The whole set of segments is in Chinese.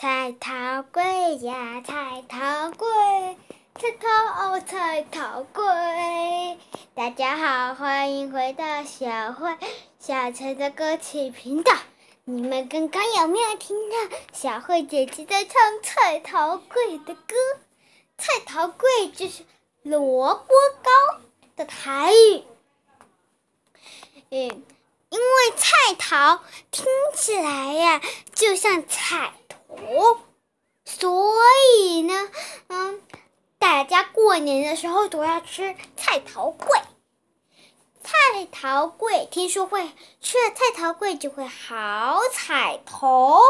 菜桃贵呀，菜桃贵，菜头菜桃贵。大家好，欢迎回到小慧小陈的歌曲频道。你们刚刚有没有听到小慧姐姐在唱《菜桃贵》的歌？菜桃贵就是萝卜糕的台语。嗯，因为菜桃听起来呀，就像菜，哦所以呢，嗯，大家过年的时候都要吃菜头粿。菜头粿，听说会吃了菜头粿就会好彩头。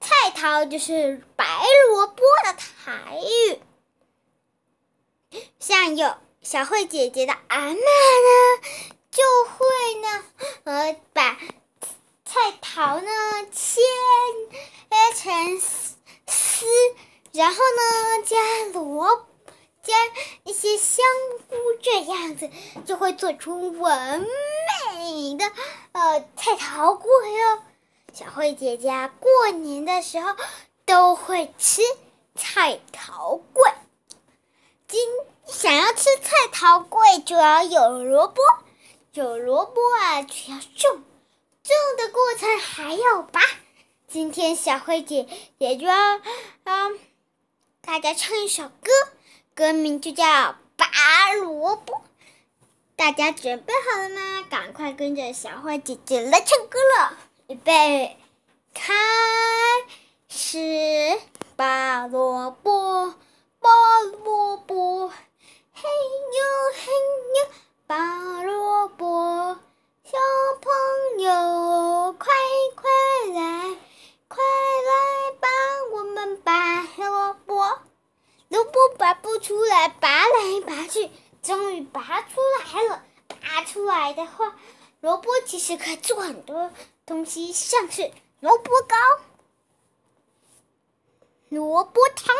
菜头就是白萝卜的台语，像有小慧姐姐的阿妈呢。就会呢，呃，把菜头呢切切成丝，然后呢加萝加一些香菇，这样子就会做出完美的呃菜头粿哟。小慧姐姐过年的时候都会吃菜头桂，今想要吃菜头桂就要有萝卜。有萝卜啊，就要种，种的过程还要拔。今天小慧姐也就要啊，大家唱一首歌，歌名就叫《拔萝卜》。大家准备好了吗？赶快跟着小花姐姐来唱歌了！预备，开始拔萝卜，拔不出来，拔来拔去，终于拔出来了。拔出来的话，萝卜其实可以做很多东西，像是萝卜糕、萝卜汤，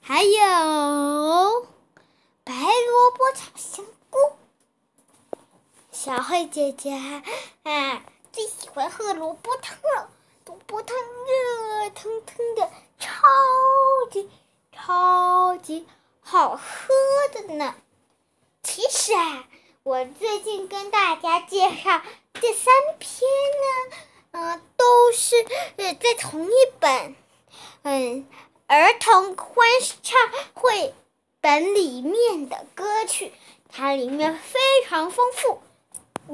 还有。白萝卜炒香菇，小慧姐姐啊最喜欢喝萝卜汤了。萝卜汤热腾腾的，超级超级好喝的呢。其实啊，我最近跟大家介绍这三篇呢，嗯，都是呃在同一本嗯儿童欢唱会。本里面的歌曲，它里面非常丰富，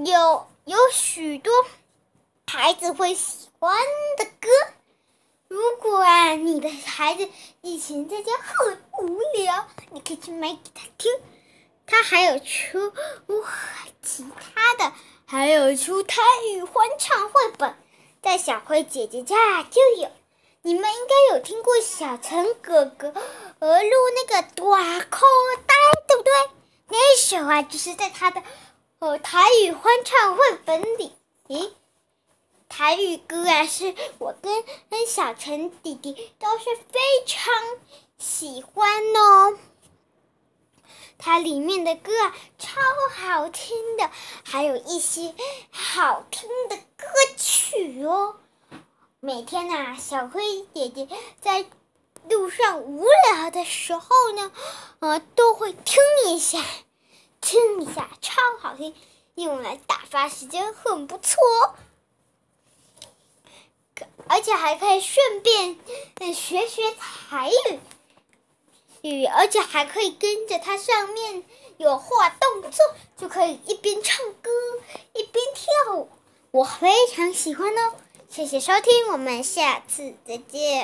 有有许多孩子会喜欢的歌。如果啊，你的孩子以前在家很无聊，你可以去买给他听。他还有出其他的，还有出台语欢唱绘本，在小慧姐姐家就有。你们应该有听过小陈哥哥呃录那个短口袋，对不对？那首啊，就是在他的呃台语欢唱绘本里。咦，台语歌啊，是我跟跟小陈弟弟都是非常喜欢哦。它里面的歌啊，超好听的，还有一些好听的歌曲哦。每天呐，小灰姐姐在路上无聊的时候呢，呃，都会听一下，听一下，超好听，用来打发时间很不错，而且还可以顺便学学台语，语，而且还可以跟着它上面有画动作，就可以一边唱歌一边跳舞，我非常喜欢哦。谢谢收听，我们下次再见。